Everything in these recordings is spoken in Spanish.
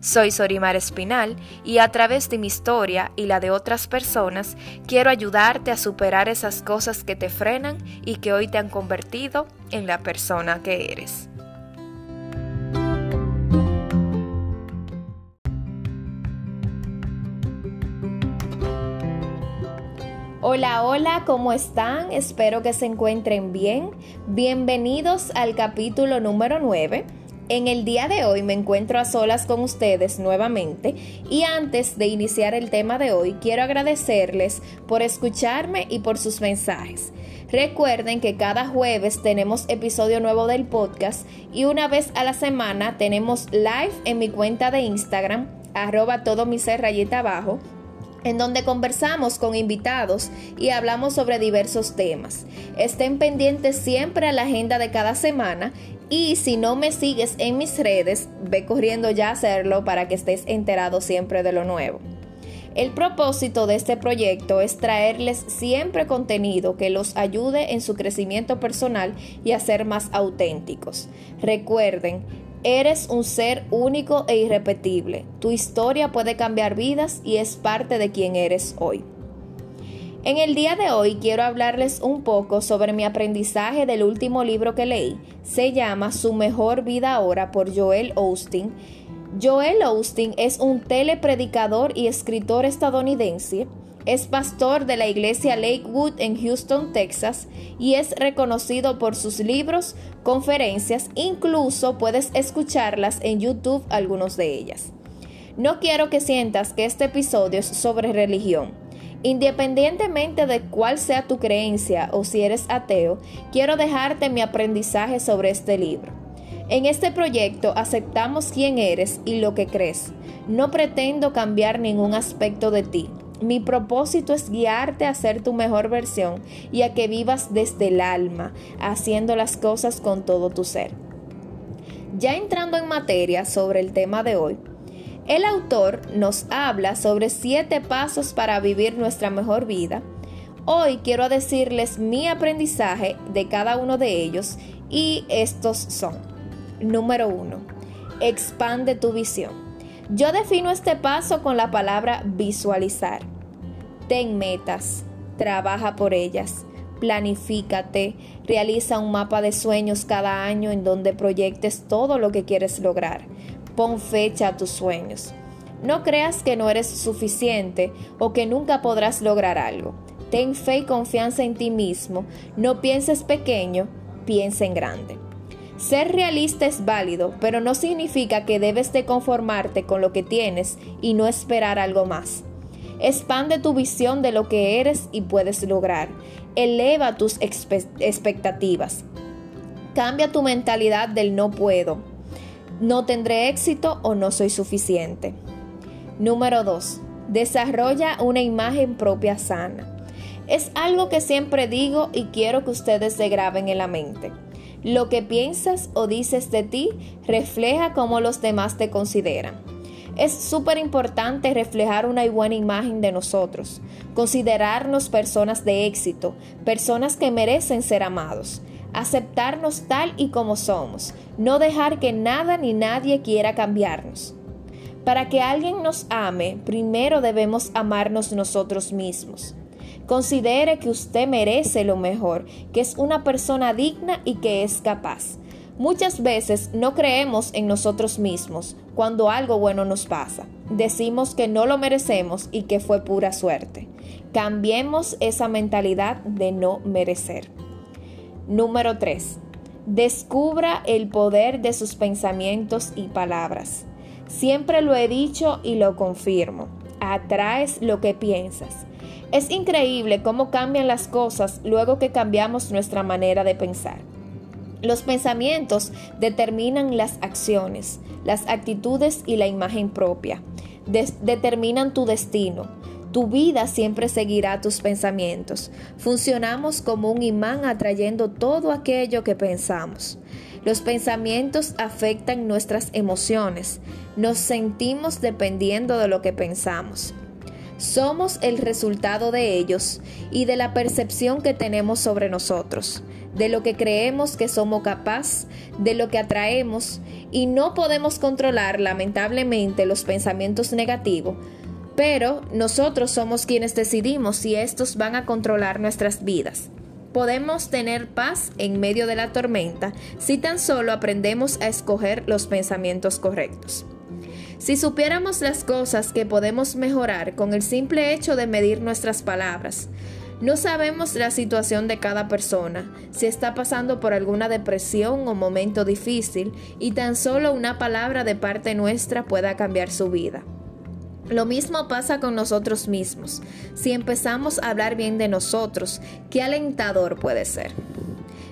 Soy Sorimar Espinal y a través de mi historia y la de otras personas quiero ayudarte a superar esas cosas que te frenan y que hoy te han convertido en la persona que eres. Hola, hola, ¿cómo están? Espero que se encuentren bien. Bienvenidos al capítulo número 9 en el día de hoy me encuentro a solas con ustedes nuevamente y antes de iniciar el tema de hoy quiero agradecerles por escucharme y por sus mensajes. Recuerden que cada jueves tenemos episodio nuevo del podcast y una vez a la semana tenemos live en mi cuenta de Instagram arroba todo mi ser abajo en donde conversamos con invitados y hablamos sobre diversos temas. Estén pendientes siempre a la agenda de cada semana y si no me sigues en mis redes, ve corriendo ya a hacerlo para que estés enterado siempre de lo nuevo. El propósito de este proyecto es traerles siempre contenido que los ayude en su crecimiento personal y a ser más auténticos. Recuerden, eres un ser único e irrepetible. Tu historia puede cambiar vidas y es parte de quien eres hoy. En el día de hoy quiero hablarles un poco sobre mi aprendizaje del último libro que leí. Se llama Su mejor vida ahora por Joel Austin. Joel Austin es un telepredicador y escritor estadounidense. Es pastor de la iglesia Lakewood en Houston, Texas, y es reconocido por sus libros, conferencias, incluso puedes escucharlas en YouTube algunos de ellas. No quiero que sientas que este episodio es sobre religión Independientemente de cuál sea tu creencia o si eres ateo, quiero dejarte mi aprendizaje sobre este libro. En este proyecto aceptamos quién eres y lo que crees. No pretendo cambiar ningún aspecto de ti. Mi propósito es guiarte a ser tu mejor versión y a que vivas desde el alma, haciendo las cosas con todo tu ser. Ya entrando en materia sobre el tema de hoy, el autor nos habla sobre siete pasos para vivir nuestra mejor vida. Hoy quiero decirles mi aprendizaje de cada uno de ellos y estos son. Número uno, expande tu visión. Yo defino este paso con la palabra visualizar. Ten metas, trabaja por ellas, planifícate, realiza un mapa de sueños cada año en donde proyectes todo lo que quieres lograr. Pon fecha a tus sueños. No creas que no eres suficiente o que nunca podrás lograr algo. Ten fe y confianza en ti mismo. No pienses pequeño, piensa en grande. Ser realista es válido, pero no significa que debes de conformarte con lo que tienes y no esperar algo más. Expande tu visión de lo que eres y puedes lograr. Eleva tus expectativas. Cambia tu mentalidad del no puedo no tendré éxito o no soy suficiente. Número 2. Desarrolla una imagen propia sana. Es algo que siempre digo y quiero que ustedes se graben en la mente. Lo que piensas o dices de ti refleja cómo los demás te consideran. Es súper importante reflejar una buena imagen de nosotros, considerarnos personas de éxito, personas que merecen ser amados, aceptarnos tal y como somos, no dejar que nada ni nadie quiera cambiarnos. Para que alguien nos ame, primero debemos amarnos nosotros mismos. Considere que usted merece lo mejor, que es una persona digna y que es capaz. Muchas veces no creemos en nosotros mismos cuando algo bueno nos pasa. Decimos que no lo merecemos y que fue pura suerte. Cambiemos esa mentalidad de no merecer. Número 3. Descubra el poder de sus pensamientos y palabras. Siempre lo he dicho y lo confirmo. Atraes lo que piensas. Es increíble cómo cambian las cosas luego que cambiamos nuestra manera de pensar. Los pensamientos determinan las acciones, las actitudes y la imagen propia. determinan tu destino. Tu vida siempre seguirá tus pensamientos. Funcionamos como un imán atrayendo todo aquello que pensamos. Los pensamientos afectan nuestras emociones. Nos sentimos dependiendo de lo que pensamos. Somos el resultado de ellos y de la percepción que tenemos sobre nosotros, de lo que creemos que somos capaz, de lo que atraemos y no podemos controlar lamentablemente los pensamientos negativos, pero nosotros somos quienes decidimos si estos van a controlar nuestras vidas. Podemos tener paz en medio de la tormenta si tan solo aprendemos a escoger los pensamientos correctos. Si supiéramos las cosas que podemos mejorar con el simple hecho de medir nuestras palabras, no sabemos la situación de cada persona, si está pasando por alguna depresión o momento difícil, y tan solo una palabra de parte nuestra pueda cambiar su vida. Lo mismo pasa con nosotros mismos. Si empezamos a hablar bien de nosotros, qué alentador puede ser.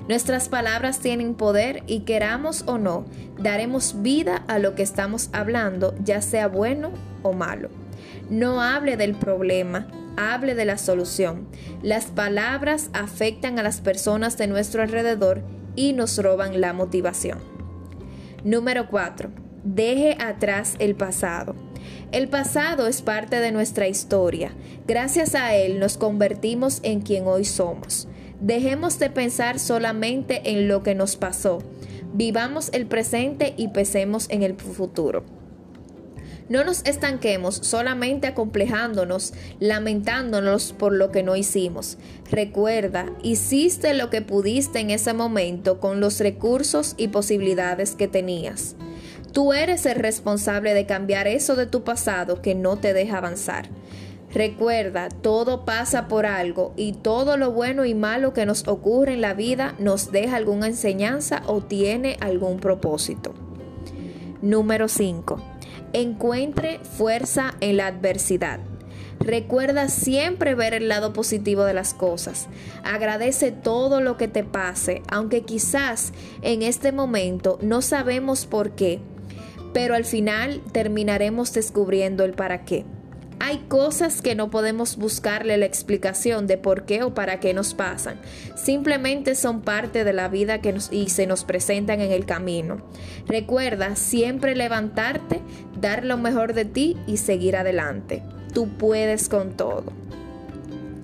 Nuestras palabras tienen poder y queramos o no, daremos vida a lo que estamos hablando, ya sea bueno o malo. No hable del problema, hable de la solución. Las palabras afectan a las personas de nuestro alrededor y nos roban la motivación. Número 4. Deje atrás el pasado. El pasado es parte de nuestra historia. Gracias a él nos convertimos en quien hoy somos. Dejemos de pensar solamente en lo que nos pasó. Vivamos el presente y pensemos en el futuro. No nos estanquemos solamente acomplejándonos, lamentándonos por lo que no hicimos. Recuerda, hiciste lo que pudiste en ese momento con los recursos y posibilidades que tenías. Tú eres el responsable de cambiar eso de tu pasado que no te deja avanzar. Recuerda, todo pasa por algo y todo lo bueno y malo que nos ocurre en la vida nos deja alguna enseñanza o tiene algún propósito. Número 5. Encuentre fuerza en la adversidad. Recuerda siempre ver el lado positivo de las cosas. Agradece todo lo que te pase, aunque quizás en este momento no sabemos por qué, pero al final terminaremos descubriendo el para qué. Hay cosas que no podemos buscarle la explicación de por qué o para qué nos pasan. Simplemente son parte de la vida que nos, y se nos presentan en el camino. Recuerda siempre levantarte, dar lo mejor de ti y seguir adelante. Tú puedes con todo.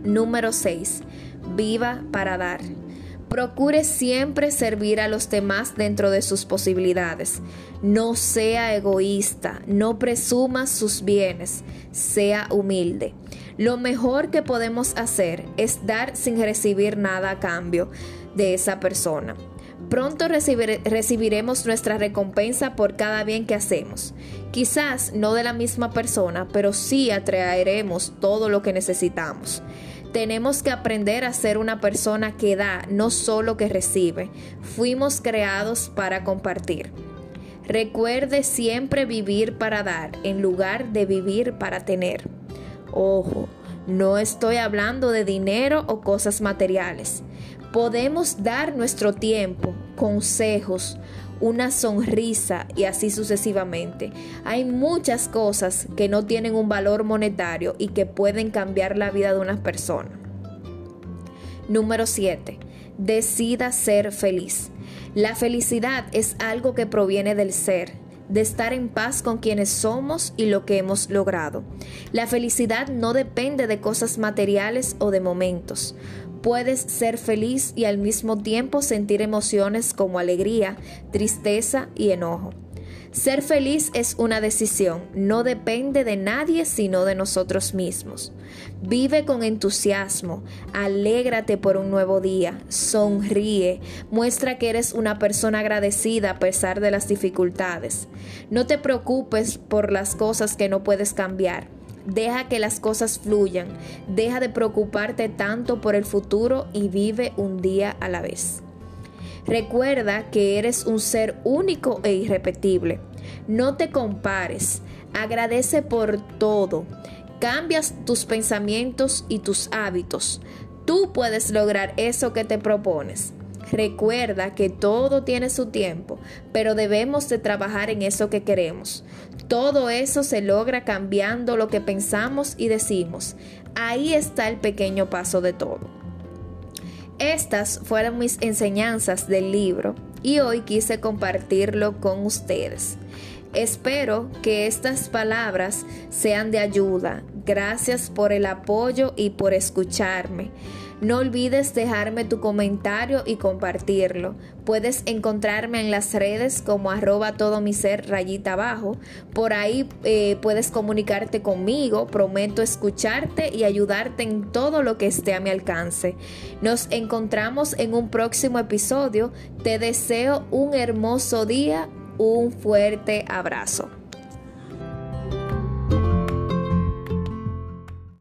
Número 6. Viva para dar. Procure siempre servir a los demás dentro de sus posibilidades. No sea egoísta, no presuma sus bienes, sea humilde. Lo mejor que podemos hacer es dar sin recibir nada a cambio de esa persona. Pronto recibiremos nuestra recompensa por cada bien que hacemos. Quizás no de la misma persona, pero sí atraeremos todo lo que necesitamos. Tenemos que aprender a ser una persona que da, no solo que recibe. Fuimos creados para compartir. Recuerde siempre vivir para dar en lugar de vivir para tener. Ojo, no estoy hablando de dinero o cosas materiales. Podemos dar nuestro tiempo, consejos, una sonrisa y así sucesivamente. Hay muchas cosas que no tienen un valor monetario y que pueden cambiar la vida de una persona. Número 7. Decida ser feliz. La felicidad es algo que proviene del ser, de estar en paz con quienes somos y lo que hemos logrado. La felicidad no depende de cosas materiales o de momentos. Puedes ser feliz y al mismo tiempo sentir emociones como alegría, tristeza y enojo. Ser feliz es una decisión, no depende de nadie sino de nosotros mismos. Vive con entusiasmo, alégrate por un nuevo día, sonríe, muestra que eres una persona agradecida a pesar de las dificultades. No te preocupes por las cosas que no puedes cambiar Deja que las cosas fluyan. Deja de preocuparte tanto por el futuro y vive un día a la vez. Recuerda que eres un ser único e irrepetible. No te compares. Agradece por todo. Cambias tus pensamientos y tus hábitos. Tú puedes lograr eso que te propones. Recuerda que todo tiene su tiempo, pero debemos de trabajar en eso que queremos. Todo eso se logra cambiando lo que pensamos y decimos. Ahí está el pequeño paso de todo. Estas fueron mis enseñanzas del libro y hoy quise compartirlo con ustedes. Espero que estas palabras sean de ayuda. Gracias por el apoyo y por escucharme. No olvides dejarme tu comentario y compartirlo. Puedes encontrarme en las redes como arroba todo mi ser rayita abajo. Por ahí eh, puedes comunicarte conmigo. Prometo escucharte y ayudarte en todo lo que esté a mi alcance. Nos encontramos en un próximo episodio. Te deseo un hermoso día. Un fuerte abrazo.